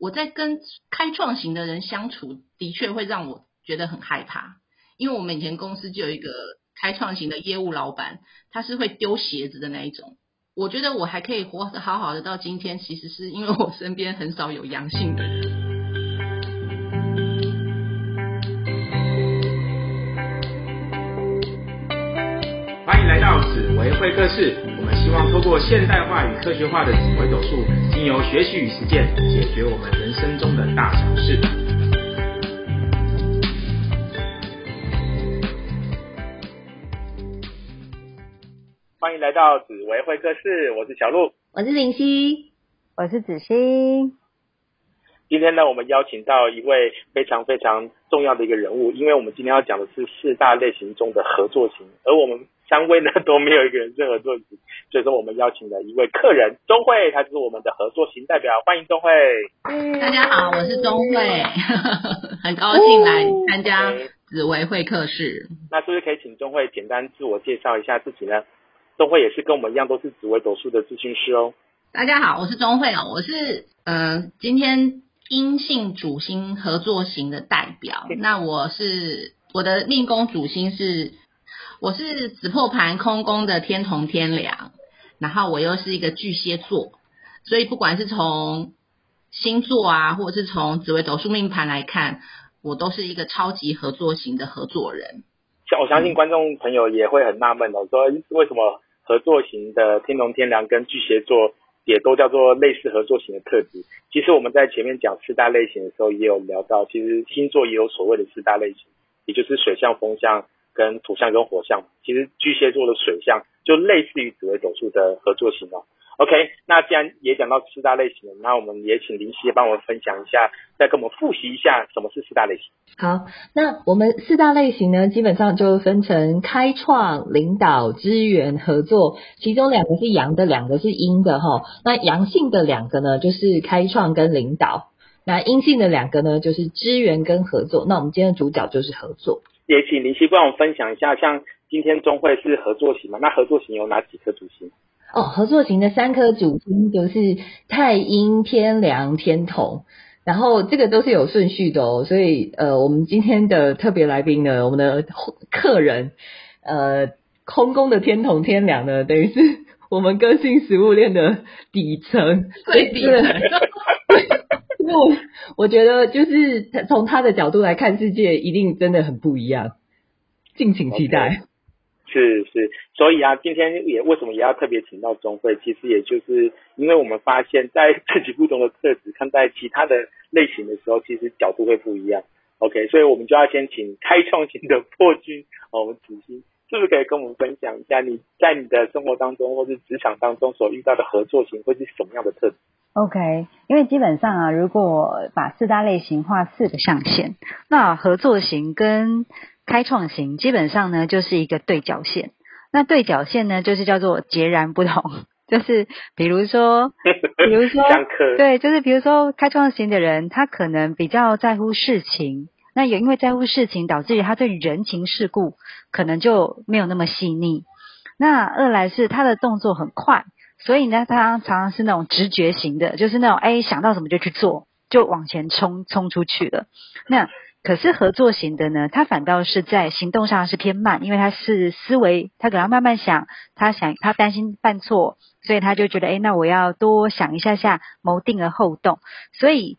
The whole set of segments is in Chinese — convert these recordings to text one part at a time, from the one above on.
我在跟开创型的人相处，的确会让我觉得很害怕，因为我们以前公司就有一个开创型的业务老板，他是会丢鞋子的那一种。我觉得我还可以活得好好的到今天，其实是因为我身边很少有阳性的人。欢迎来到紫薇会客室，希望透过现代化与科学化的指挥手术，经由学习与实践，解决我们人生中的大小事。欢迎来到紫薇会客室，我是小鹿。我是林夕，我是子欣。今天呢，我们邀请到一位非常非常重要的一个人物，因为我们今天要讲的是四大类型中的合作型，而我们三位呢都没有一个人是合作型，所以说我们邀请了一位客人钟慧，他就是我们的合作型代表，欢迎钟慧。大家好，我是钟慧，很高兴来参加紫薇会客室。那是不是可以请钟慧简单自我介绍一下自己呢？钟慧也是跟我们一样都是紫薇斗数的咨询师哦。大家好，我是钟慧哦，我是呃今天阴性主星合作型的代表。那我是我的命宫主星是我是紫破盘空宫的天同天梁，然后我又是一个巨蟹座，所以不管是从星座啊，或者是从紫微斗数命盘来看，我都是一个超级合作型的合作人。像我相信观众朋友也会很纳闷哦，说为什么合作型的天龙天梁跟巨蟹座也都叫做类似合作型的特质？其实我们在前面讲四大类型的时候也有聊到，其实星座也有所谓的四大类型，也就是水象、风象、跟土象跟火象。其实巨蟹座的水象就类似于紫微斗数的合作型哦。OK，那既然也讲到四大类型，那我们也请林夕帮我们分享一下，再跟我们复习一下什么是四大类型。好，那我们四大类型呢，基本上就分成开创、领导、支援、合作，其中两个是阳的，两个是阴的哈。那阳性的两个呢，就是开创跟领导；那阴性的两个呢，就是支援跟合作。那我们今天的主角就是合作。也请林夕帮我们分享一下，像今天中会是合作型嘛？那合作型有哪几颗主星？哦，合作型的三颗主星就是太阴、天梁、天同，然后这个都是有顺序的哦。所以呃，我们今天的特别来宾呢，我们的客人呃，空宫的天同、天梁呢，等于是我们个性食物链的底层，最底层。我 我觉得就是从他的角度来看世界，一定真的很不一样，敬请期待。是是，所以啊，今天也为什么也要特别请到钟慧？其实也就是因为我们发现，在自己不同的特质看待其他的类型的时候，其实角度会不一样。OK，所以我们就要先请开创型的破军，我们子欣，是不是可以跟我们分享一下你在你的生活当中或是职场当中所遇到的合作型会是什么样的特质？OK，因为基本上啊，如果把四大类型画四个象限，那合作型跟开创型基本上呢就是一个对角线，那对角线呢就是叫做截然不同，就是比如说，比如说，对，就是比如说开创型的人，他可能比较在乎事情，那也因为在乎事情，导致于他对人情世故可能就没有那么细腻。那二来是他的动作很快，所以呢，他常常是那种直觉型的，就是那种哎想到什么就去做，就往前冲冲出去了。那可是合作型的呢，他反倒是在行动上是偏慢，因为他是思维，他可能慢慢想，他想他担心犯错，所以他就觉得，哎，那我要多想一下下，谋定而后动。所以，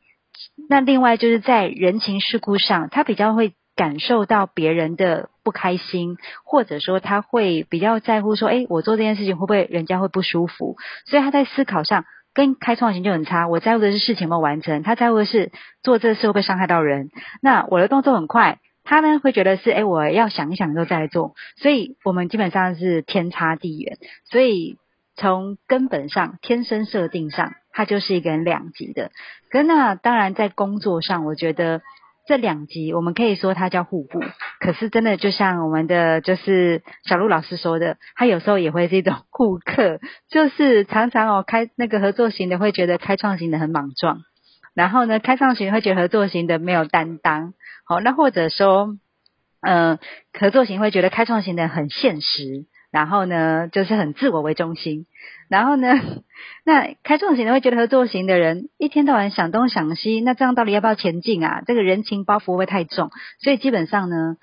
那另外就是在人情世故上，他比较会感受到别人的不开心，或者说他会比较在乎说，哎，我做这件事情会不会人家会不舒服？所以他在思考上。跟开创型就很差，我在乎的是事情有没有完成，他在乎的是做这事会不会伤害到人。那我的动作很快，他呢会觉得是，哎，我要想一想之后再做。所以我们基本上是天差地远。所以从根本上，天生设定上，他就是一个人两极的。可那当然在工作上，我觉得。这两集我们可以说它叫互补，可是真的就像我们的就是小鹿老师说的，他有时候也会是一种互克，就是常常哦开那个合作型的会觉得开创型的很莽撞，然后呢开创型会觉得合作型的没有担当，好那或者说嗯合作型会觉得开创型的很现实，然后呢就是很自我为中心，然后呢 那开创型的会觉得合作型的人一天到晚想东想西，那这样到底要不要前进啊？这个人情包袱会不会太重？所以基本上呢。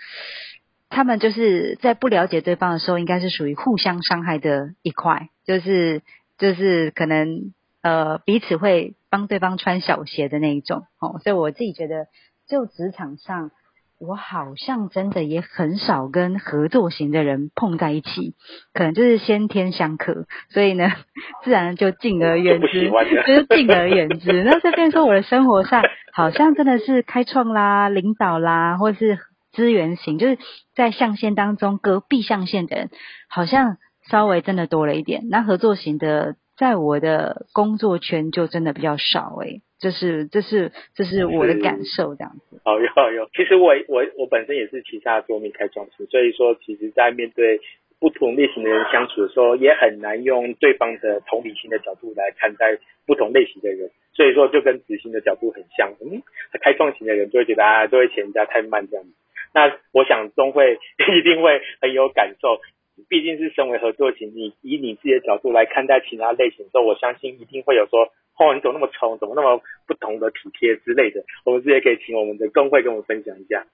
他们就是在不了解对方的时候，应该是属于互相伤害的一块，就是就是可能呃彼此会帮对方穿小鞋的那一种哦。所以我自己觉得，就职场上，我好像真的也很少跟合作型的人碰在一起，可能就是先天相克，所以呢，自然就敬而远之，就是敬而远之。那这边说我的生活上，好像真的是开创啦、领导啦，或是。资源型就是在象限当中，隔壁象限的人好像稍微真的多了一点。那合作型的，在我的工作圈就真的比较少诶，这是这是这是我的感受这样子。哦，有有，其实我我我本身也是旗下桌面开创型，所以说其实在面对不同类型的人相处的时候，也很难用对方的同理心的角度来看待不同类型的人。所以说就跟执行的角度很像，嗯，开创型的人就会觉得啊，都会嫌人家太慢这样子。那我想钟会 一定会很有感受，毕竟是身为合作型，你以你自己的角度来看待其他类型的时候，我相信一定会有说，哦，你怎么那么冲，怎么那么不同的体贴之类的。我们这也可以请我们的工会跟我们分享一下。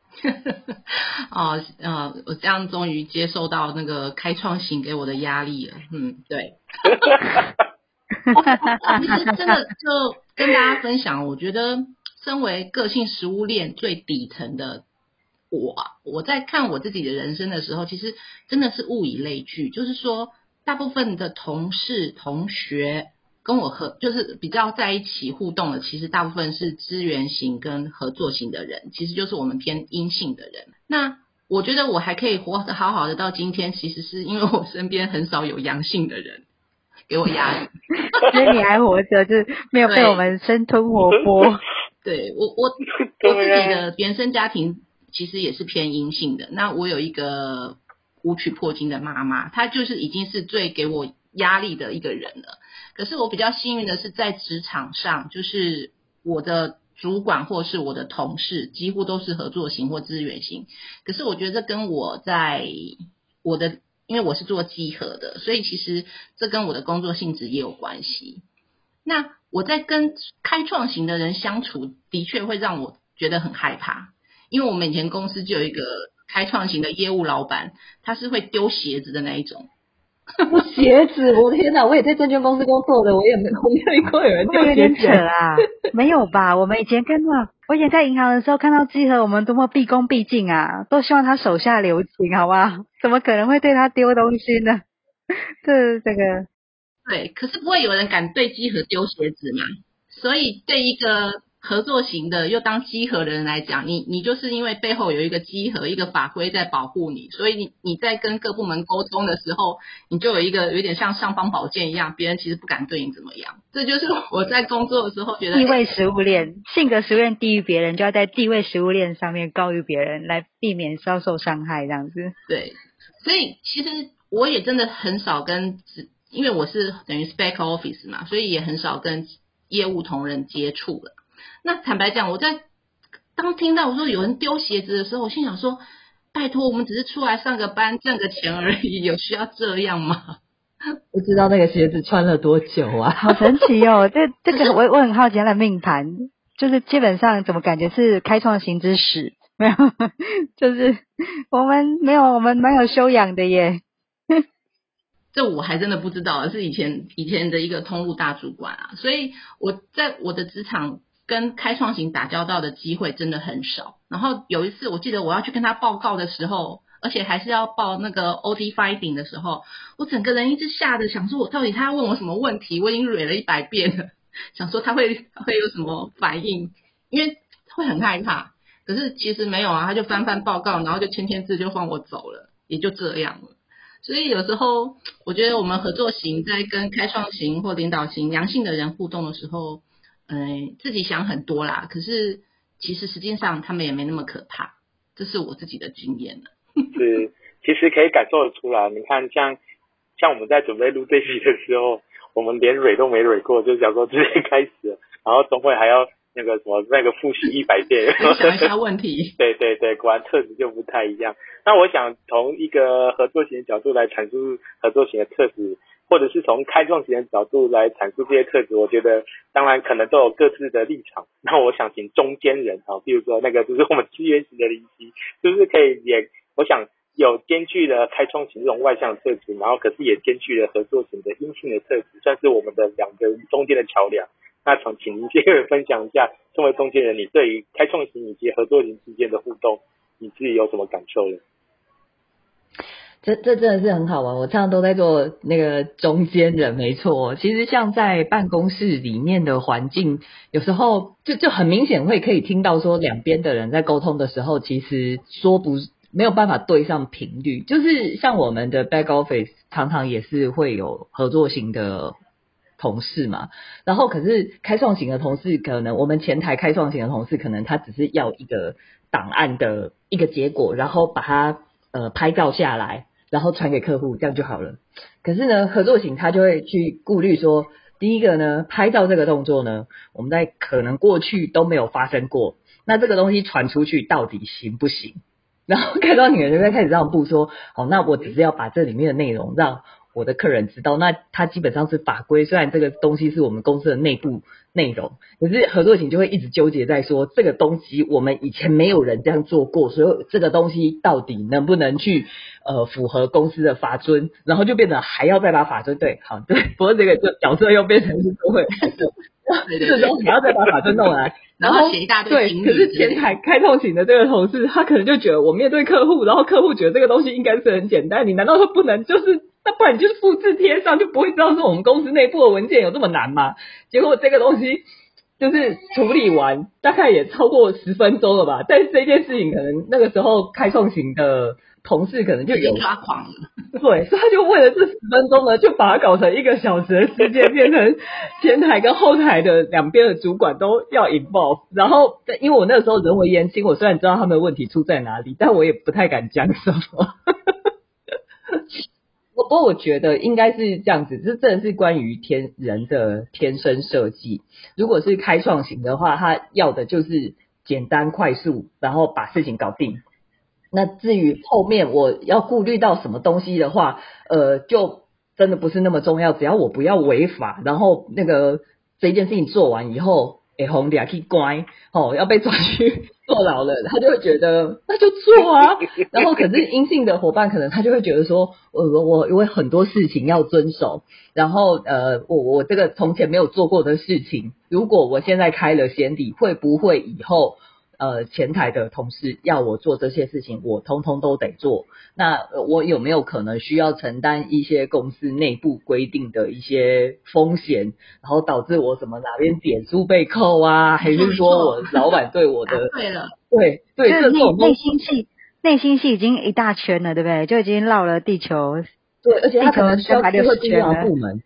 哦，呃，我这样终于接受到那个开创型给我的压力了。嗯，对。其实真的就 跟大家分享，我觉得身为个性食物链最底层的。我我在看我自己的人生的时候，其实真的是物以类聚，就是说，大部分的同事、同学跟我合，就是比较在一起互动的，其实大部分是资源型跟合作型的人，其实就是我们偏阴性的人。那我觉得我还可以活得好好的到今天，其实是因为我身边很少有阳性的人给我压力，所以你还活着，就是没有被我们生吞活剥。对我我我 自己的原生家庭。其实也是偏阴性的。那我有一个无曲破金的妈妈，她就是已经是最给我压力的一个人了。可是我比较幸运的是，在职场上，就是我的主管或是我的同事，几乎都是合作型或资源型。可是我觉得跟我在我的，因为我是做集合的，所以其实这跟我的工作性质也有关系。那我在跟开创型的人相处，的确会让我觉得很害怕。因为我们以前公司就有一个开创型的业务老板，他是会丢鞋子的那一种。鞋子，我的天哪！我也在证券公司工作的，我也没我没有过有人丢鞋子啊？没有吧？我们以前看到，我以前在银行的时候看到集合，我们多么毕恭毕敬啊，都希望他手下留情，好不好？怎么可能会对他丢东西呢？这这个对，可是不会有人敢对集合丢鞋子嘛？所以对一个。合作型的又当稽核的人来讲，你你就是因为背后有一个稽核一个法规在保护你，所以你你在跟各部门沟通的时候，你就有一个有点像尚方宝剑一样，别人其实不敢对你怎么样。这就是我在工作的时候觉得地位食物链性格食物链低于别人，就要在地位食物链上面高于别人，来避免遭受伤害这样子。对，所以其实我也真的很少跟，因为我是等于 spec office 嘛，所以也很少跟业务同仁接触了。那坦白讲，我在当听到我说有人丢鞋子的时候，我心想说：拜托，我们只是出来上个班挣个钱而已，有需要这样吗？不知道那个鞋子穿了多久啊？好神奇哦！这 这个我我很好奇他的命盘，就是基本上怎么感觉是开创型之始？没有，就是我们没有，我们蛮有修养的耶。这我还真的不知道，是以前以前的一个通路大主管啊，所以我在我的职场跟开创型打交道的机会真的很少。然后有一次，我记得我要去跟他报告的时候，而且还是要报那个 O D fighting 的时候，我整个人一直吓得想说，我到底他要问我什么问题？我已经蕊了一百遍了，想说他会会有什么反应，因为会很害怕。可是其实没有啊，他就翻翻报告，然后就签签字就放我走了，也就这样了。所以有时候，我觉得我们合作型在跟开创型或领导型阳性的人互动的时候，嗯，自己想很多啦。可是其实实际上他们也没那么可怕，这是我自己的经验了。是，其实可以感受得出来。你看，像像我们在准备录这集的时候，我们连蕊都没蕊过，就想说直接开始，然后总会还要那个什么那个复习一百遍，想一下问题。对对对，果然特质就不太一样。那我想从一个合作型的角度来阐述合作型的特质，或者是从开创型的角度来阐述这些特质，我觉得当然可能都有各自的立场。那我想请中间人啊，比如说那个就是我们资源型的林夕，是不是可以也？我想有兼具了开创型这种外向特质，然后可是也兼具了合作型的阴性的特质，算是我们的两个中间的桥梁。那想请您先分享一下，身为中间人，你对于开创型以及合作型之间的互动，你自己有什么感受呢？这这真的是很好玩，我常常都在做那个中间人，没错。其实像在办公室里面的环境，有时候就就很明显会可以听到说，两边的人在沟通的时候，其实说不没有办法对上频率。就是像我们的 back office，常常也是会有合作型的。同事嘛，然后可是开创型的同事，可能我们前台开创型的同事，可能他只是要一个档案的一个结果，然后把它呃拍照下来，然后传给客户，这样就好了。可是呢，合作型他就会去顾虑说，第一个呢，拍照这个动作呢，我们在可能过去都没有发生过，那这个东西传出去到底行不行？然后开创型的就在开始让步说，好，那我只是要把这里面的内容让。我的客人知道，那他基本上是法规。虽然这个东西是我们公司的内部内容，可是合作型就会一直纠结在说，这个东西我们以前没有人这样做过，所以这个东西到底能不能去呃符合公司的法尊？然后就变得还要再把法尊对好对，不过这个就角色又变成是都会，最终还要再把法尊弄来，然后写一大堆。对，可是前台开创型的这个同事，他可能就觉得我面对客户，然后客户觉得这个东西应该是很简单，你难道说不能就是？那不然你就是复制贴上，就不会知道说我们公司内部的文件有这么难吗？结果这个东西就是处理完，大概也超过十分钟了吧。但是这件事情可能那个时候开创型的同事可能就有抓狂了，对，所以他就为了这十分钟呢，就把它搞成一个小时的时间，变成前台跟后台的两边的主管都要 involve。然后因为我那个时候人为言轻，我虽然知道他们的问题出在哪里，但我也不太敢讲什么。不过我觉得应该是这样子，这真的是关于天人的天生设计。如果是开创型的话，他要的就是简单快速，然后把事情搞定。那至于后面我要顾虑到什么东西的话，呃，就真的不是那么重要。只要我不要违法，然后那个这件事情做完以后。哎，红点去乖哦，要被抓去 坐牢了，他就会觉得那就做啊。然后可是阴性的伙伴，可能他就会觉得说，我我因为很多事情要遵守，然后呃，我我这个从前没有做过的事情，如果我现在开了先例，会不会以后？呃，前台的同事要我做这些事情，我通通都得做。那我有没有可能需要承担一些公司内部规定的一些风险，然后导致我什么哪边点数被扣啊？还是说我老板对我 的对了，对对，这种内心戏，内心戏已经一大圈了，对不对？就已经绕了地球。对，而且他可能需要还会进到部门。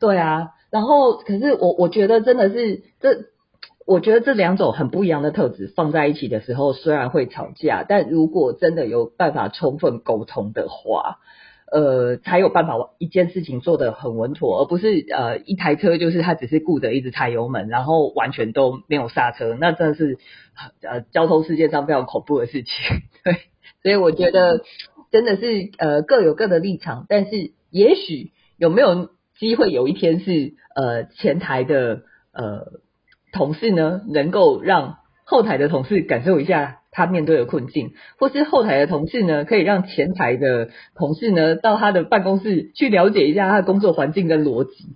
对啊，然后可是我我觉得真的是这。我觉得这两种很不一样的特质放在一起的时候，虽然会吵架，但如果真的有办法充分沟通的话，呃，才有办法一件事情做得很稳妥，而不是呃一台车就是他只是顾着一直踩油门，然后完全都没有刹车，那真的是呃交通世界上非常恐怖的事情。对，所以我觉得真的是呃各有各的立场，但是也许有没有机会有一天是呃前台的呃。同事呢，能够让后台的同事感受一下他面对的困境，或是后台的同事呢，可以让前台的同事呢，到他的办公室去了解一下他的工作环境跟逻辑，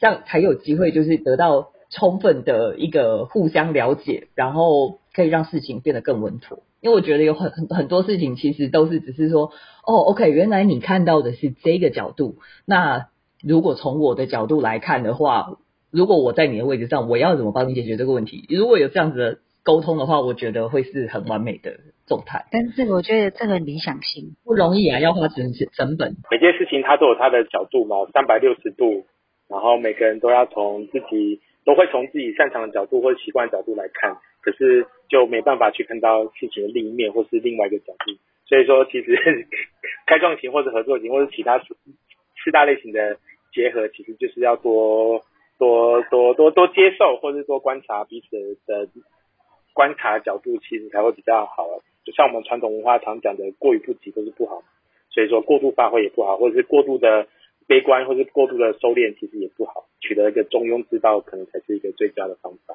这样才有机会就是得到充分的一个互相了解，然后可以让事情变得更稳妥。因为我觉得有很很很多事情其实都是只是说，哦，OK，原来你看到的是这个角度，那如果从我的角度来看的话。如果我在你的位置上，我要怎么帮你解决这个问题？如果有这样子的沟通的话，我觉得会是很完美的状态。但是我觉得这个理想性不容易啊，要花成成本。每件事情它都有它的角度嘛，三百六十度，然后每个人都要从自己都会从自己擅长的角度或习惯角度来看，可是就没办法去看到事情的另一面或是另外一个角度。所以说，其实 开创型或者合作型或者其他四四大类型的结合，其实就是要多。多多多多接受，或者多观察彼此的观察角度，其实才会比较好。就像我们传统文化常讲的，过于不及都是不好，所以说过度发挥也不好，或者是过度的悲观，或是过度的收敛，其实也不好。取得一个中庸之道，可能才是一个最佳的方法。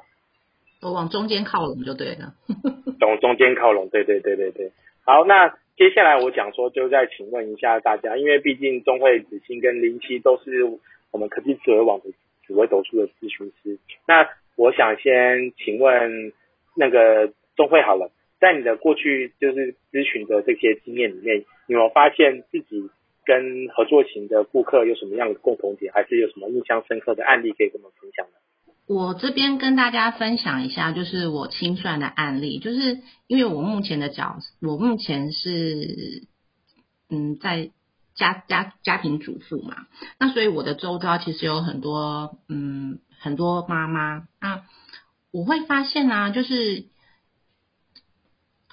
我往中间靠拢就对了。往中间靠拢，对对对对对。好，那接下来我讲说，就再请问一下大家，因为毕竟中会子欣跟林七都是我们科技智慧网的紫微斗数的咨询师。那我想先请问那个钟慧好了。在你的过去就是咨询的这些经验里面，有没有发现自己跟合作型的顾客有什么样的共同点，还是有什么印象深刻的案例可以跟我们分享呢？我这边跟大家分享一下，就是我清算的案例，就是因为我目前的角，我目前是嗯在家家家庭主妇嘛，那所以我的周遭其实有很多嗯很多妈妈，那我会发现呢，就是。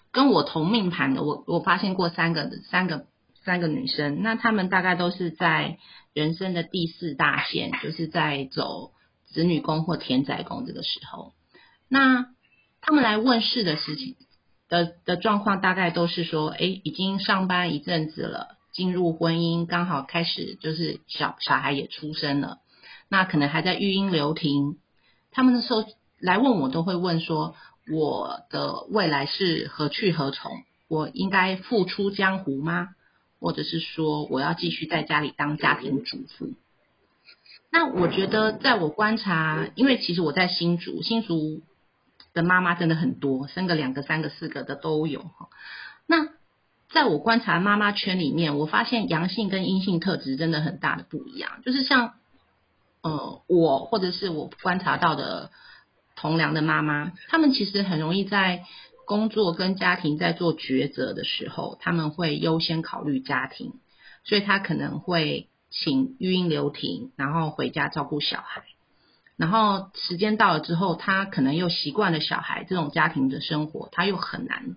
跟我同命盘的，我我发现过三个三个三个女生，那她们大概都是在人生的第四大线，就是在走子女宫或田宅宫这个时候。那他们来问事的事情的的状况，大概都是说，哎，已经上班一阵子了，进入婚姻，刚好开始就是小小孩也出生了，那可能还在育婴留停。他们的时候来问我，都会问说。我的未来是何去何从？我应该复出江湖吗？或者是说我要继续在家里当家庭主妇？那我觉得，在我观察，因为其实我在新竹，新竹的妈妈真的很多，生个两个、三个、四个的都有哈。那在我观察妈妈圈里面，我发现阳性跟阴性特质真的很大的不一样。就是像呃，我或者是我观察到的。同僚的妈妈，他们其实很容易在工作跟家庭在做抉择的时候，他们会优先考虑家庭，所以他可能会请育婴留停，然后回家照顾小孩，然后时间到了之后，他可能又习惯了小孩这种家庭的生活，他又很难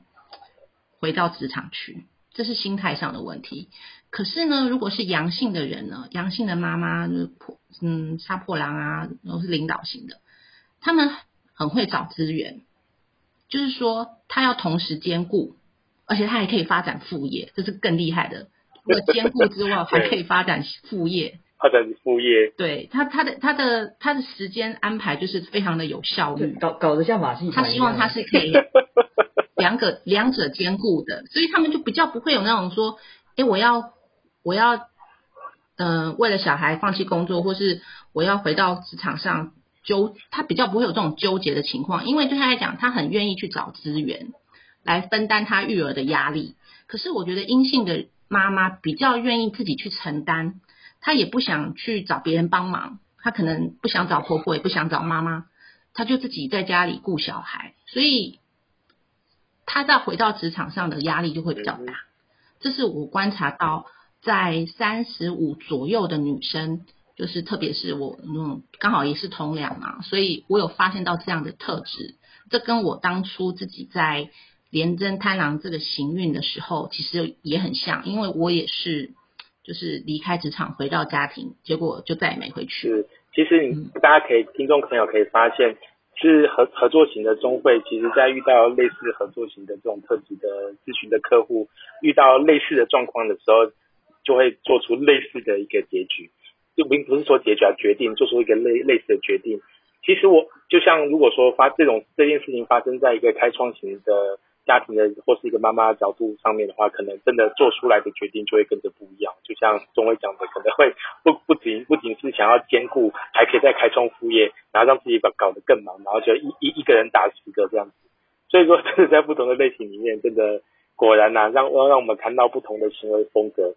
回到职场去，这是心态上的问题。可是呢，如果是阳性的人呢，阳性的妈妈就是破嗯杀破狼啊，都是领导型的，他们。很会找资源，就是说他要同时兼顾，而且他还可以发展副业，这是更厉害的。除了兼顾之外，还可以发展副业。发展副业。对他，他的他的他的时间安排就是非常的有效率，搞搞得像马戏他希望他是可以两个两者兼顾的，所以他们就比较不会有那种说，哎，我要我要嗯为了小孩放弃工作，或是我要回到职场上。纠他比较不会有这种纠结的情况，因为对他来讲，他很愿意去找资源来分担他育儿的压力。可是我觉得阴性的妈妈比较愿意自己去承担，她也不想去找别人帮忙，她可能不想找婆婆，也不想找妈妈，她就自己在家里顾小孩，所以她在回到职场上的压力就会比较大。这是我观察到在三十五左右的女生。就是特别是我嗯刚好也是同僚嘛，所以我有发现到这样的特质。这跟我当初自己在廉贞贪狼这个行运的时候，其实也很像，因为我也是就是离开职场回到家庭，结果就再也没回去。是，其实你大家可以听众朋友可以发现，是合合作型的中会，其实在遇到类似合作型的这种特质的咨询的客户，遇到类似的状况的时候，就会做出类似的一个结局。就并不是说结局啊决定，做出一个类类似的决定。其实我就像如果说发这种这件事情发生在一个开创型的家庭的或是一个妈妈角度上面的话，可能真的做出来的决定就会跟着不一样。就像钟伟讲的，可能会不不仅不仅是想要兼顾，还可以再开创副业，然后让自己把搞得更忙，然后就一一一个人打十个这样子。所以说，真的在不同的类型里面，真的果然呐，让让让我们看到不同的行为风格。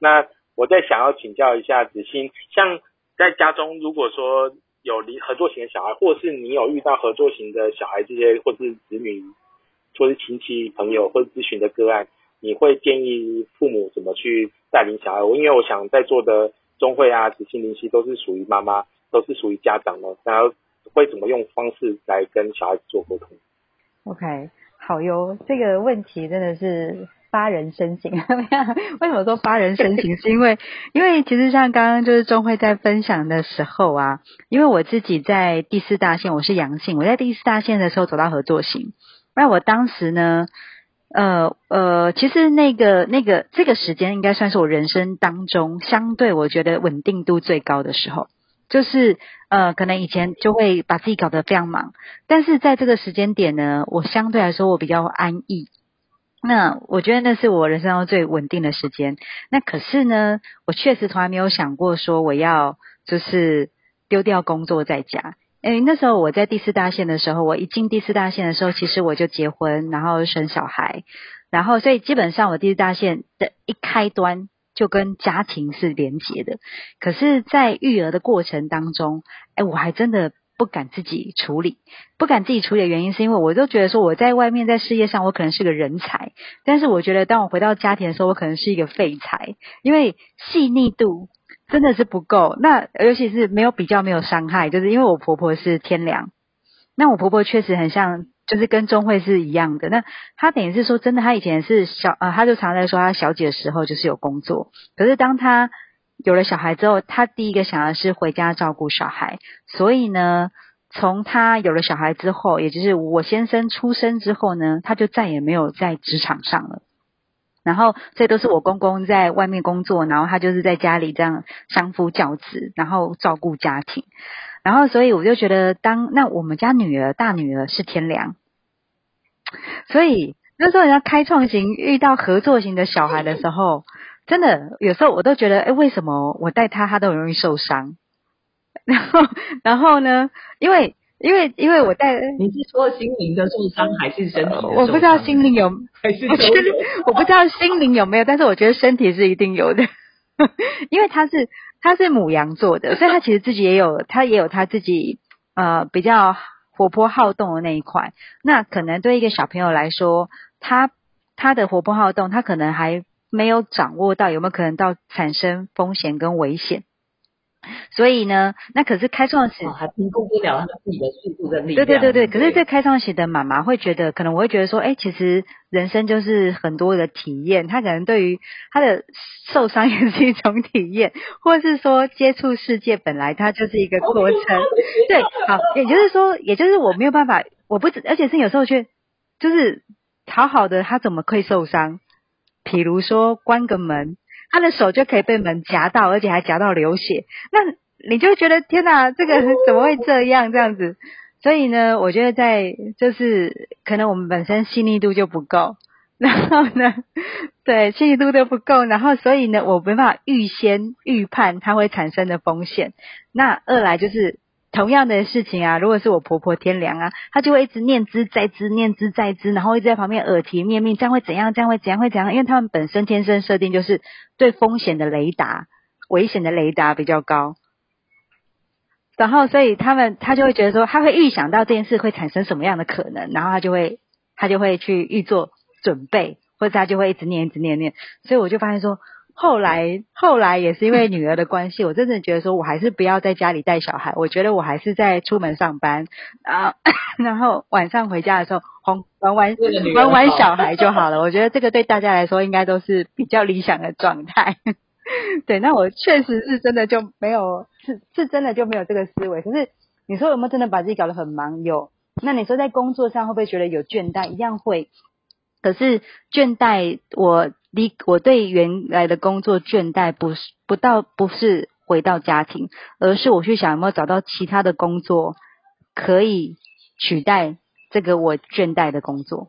那。我在想要请教一下子欣，像在家中，如果说有离合作型的小孩，或是你有遇到合作型的小孩这些，或是子女，或是亲戚朋友或者咨询的个案，你会建议父母怎么去带领小孩？我因为我想在座的钟慧啊、子欣、林夕都是属于妈妈，都是属于家长的，然后会怎么用方式来跟小孩子做沟通？OK，好哟，这个问题真的是。发人深省。为什么说发人深省？是因为因为其实像刚刚就是钟慧在分享的时候啊，因为我自己在第四大线，我是阳性，我在第四大线的时候走到合作型，那我当时呢，呃呃，其实那个那个这个时间应该算是我人生当中相对我觉得稳定度最高的时候。就是呃，可能以前就会把自己搞得非常忙，但是在这个时间点呢，我相对来说我比较安逸。那我觉得那是我人生中最稳定的时间。那可是呢，我确实从来没有想过说我要就是丢掉工作在家。诶，那时候我在第四大线的时候，我一进第四大线的时候，其实我就结婚，然后生小孩，然后所以基本上我第四大线的一开端。就跟家庭是连结的，可是，在育儿的过程当中，哎，我还真的不敢自己处理，不敢自己处理的原因是因为我都觉得说我在外面在事业上我可能是个人才，但是我觉得当我回到家庭的时候，我可能是一个废材，因为细腻度真的是不够。那尤其是没有比较，没有伤害，就是因为我婆婆是天良，那我婆婆确实很像。就是跟钟慧是一样的，那她等于是说，真的，她以前是小呃，她就常在说她小姐的时候就是有工作，可是当她有了小孩之后，她第一个想的是回家照顾小孩，所以呢，从他有了小孩之后，也就是我先生出生之后呢，他就再也没有在职场上了，然后这都是我公公在外面工作，然后他就是在家里这样相夫教子，然后照顾家庭。然后，所以我就觉得，当那我们家女儿大女儿是天良，所以那时候人家开创型遇到合作型的小孩的时候，真的有时候我都觉得，哎，为什么我带他他都容易受伤？然后，然后呢？因为，因为，因为我带 你是说心灵的受伤还是身体？我不知道心灵有 还是我觉得 我不知道心灵有没有，但是我觉得身体是一定有的，因为他是。他是母羊座的，所以他其实自己也有，他也有他自己呃比较活泼好动的那一块。那可能对一个小朋友来说，他他的活泼好动，他可能还没有掌握到有没有可能到产生风险跟危险。所以呢，那可是开创型还评估不了他自己的速度跟力量。对对对对，可是这开创史的妈妈会觉得，可能我会觉得说，哎，其实人生就是很多的体验，他可能对于他的受伤也是一种体验，或者是说接触世界本来它就是一个过程。对，好，也就是说，也就是我没有办法，我不，而且是有时候却就是好好的，他怎么可以受伤？比如说关个门。他的手就可以被门夹到，而且还夹到流血，那你就觉得天哪，这个怎么会这样这样子？所以呢，我觉得在就是可能我们本身细腻度就不够，然后呢，对细腻度都不够，然后所以呢，我没办法预先预判它会产生的风险。那二来就是。同样的事情啊，如果是我婆婆天良啊，她就会一直念之在之，念之在之，然后一直在旁边耳提面命，这样会怎样？这样会怎样？会怎样？因为他们本身天生设定就是对风险的雷达、危险的雷达比较高，然后所以他们他就会觉得说，他会预想到这件事会产生什么样的可能，然后他就会他就会去预做准备，或者他就会一直念一直念念，所以我就发现说。后来，后来也是因为女儿的关系，我真的觉得说，我还是不要在家里带小孩。我觉得我还是在出门上班，啊，然后晚上回家的时候，哄玩玩玩玩小孩就好了。我觉得这个对大家来说应该都是比较理想的状态。对，那我确实是真的就没有，是是真的就没有这个思维。可是你说有没有真的把自己搞得很忙？有。那你说在工作上会不会觉得有倦怠？一样会。可是倦怠，我。离我对原来的工作倦怠，不是不到不是回到家庭，而是我去想有没有找到其他的工作可以取代这个我倦怠的工作。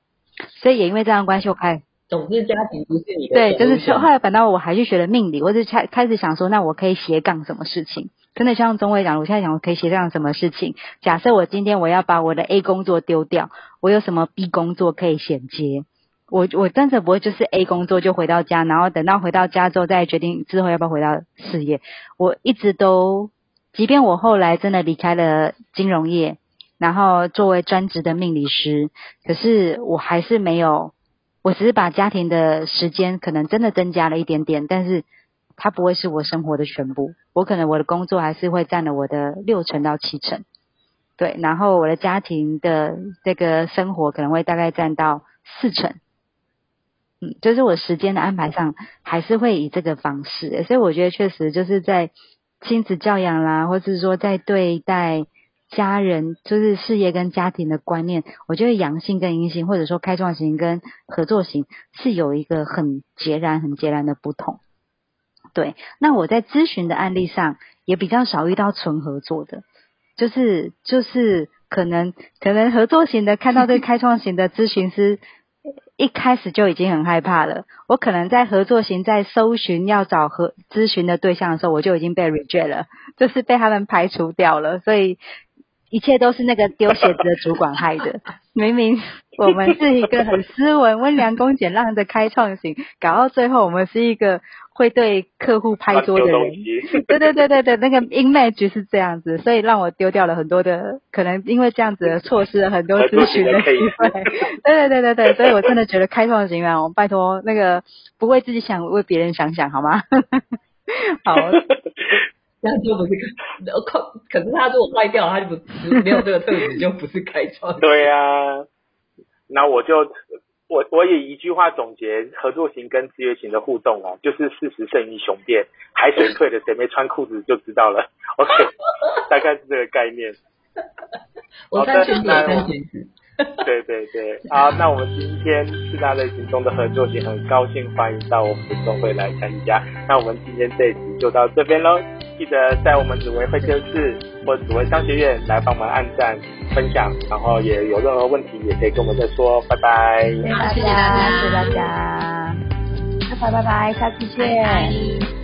所以也因为这样关系，我开总之家庭不是你的。对，就是后来反倒我还去学了命理，我就开开始想说，那我可以斜杠什么事情？真的像钟伟讲，我现在想我可以斜杠什么事情？假设我今天我要把我的 A 工作丢掉，我有什么 B 工作可以衔接？我我真的不会就是 A 工作就回到家，然后等到回到家之后再决定之后要不要回到事业。我一直都，即便我后来真的离开了金融业，然后作为专职的命理师，可是我还是没有，我只是把家庭的时间可能真的增加了一点点，但是它不会是我生活的全部。我可能我的工作还是会占了我的六成到七成，对，然后我的家庭的这个生活可能会大概占到四成。嗯，就是我时间的安排上还是会以这个方式，所以我觉得确实就是在亲子教养啦，或是说在对待家人，就是事业跟家庭的观念，我觉得阳性跟阴性，或者说开创型跟合作型是有一个很截然、很截然的不同。对，那我在咨询的案例上也比较少遇到纯合作的，就是就是可能可能合作型的看到这个开创型的咨询师。一开始就已经很害怕了。我可能在合作型在搜寻要找和咨询的对象的时候，我就已经被 reject 了，就是被他们排除掉了。所以一切都是那个丢鞋子的主管害的。明明我们是一个很斯文、温良恭俭让的开创型，搞到最后我们是一个。会对客户拍桌的人，对对对对对，那个 image 是这样子，所以让我丢掉了很多的，可能因为这样子的错失了很多咨询的机会。对对对对对，所以我真的觉得开创型啊，我拜托那个不为自己想，为别人想想好吗？好，这样就不是可 可是他如果坏掉，他就不没有这个特质，就不是开创。对呀，那我就。我我也一句话总结合作型跟制约型的互动啊，就是事实胜于雄辩，海水退了谁没穿裤子就知道了。OK，大概是这个概念。我穿裙子，穿裙子。对 对对，好，那我们今天四大类型中的合作也，很高兴欢迎到我们的总会来参加。那我们今天这一集就到这边喽，记得在我们紫薇会客室或紫薇商学院来帮忙按赞、分享，然后也有任何问题也可以跟我们再说。拜拜，谢谢大家，谢谢大家，拜拜拜拜，下次见。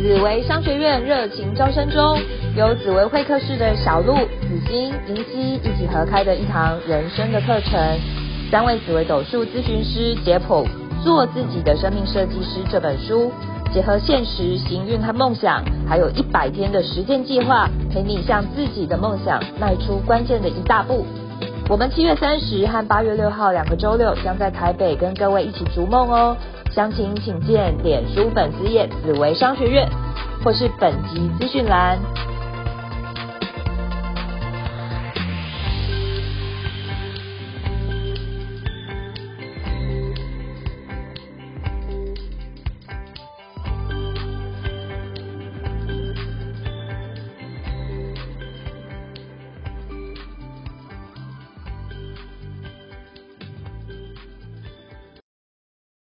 紫薇商学院热情招生中，由紫薇会客室的小鹿、紫金、银姬一起合开的一堂人生的课程。三位紫薇斗数咨询师解剖《做自己的生命设计师》这本书，结合现实、行运和梦想，还有一百天的实践计划，陪你向自己的梦想迈出关键的一大步。我们七月三十和八月六号两个周六将在台北跟各位一起逐梦哦。详情请见点书粉丝页紫薇商学院，或是本集资讯栏。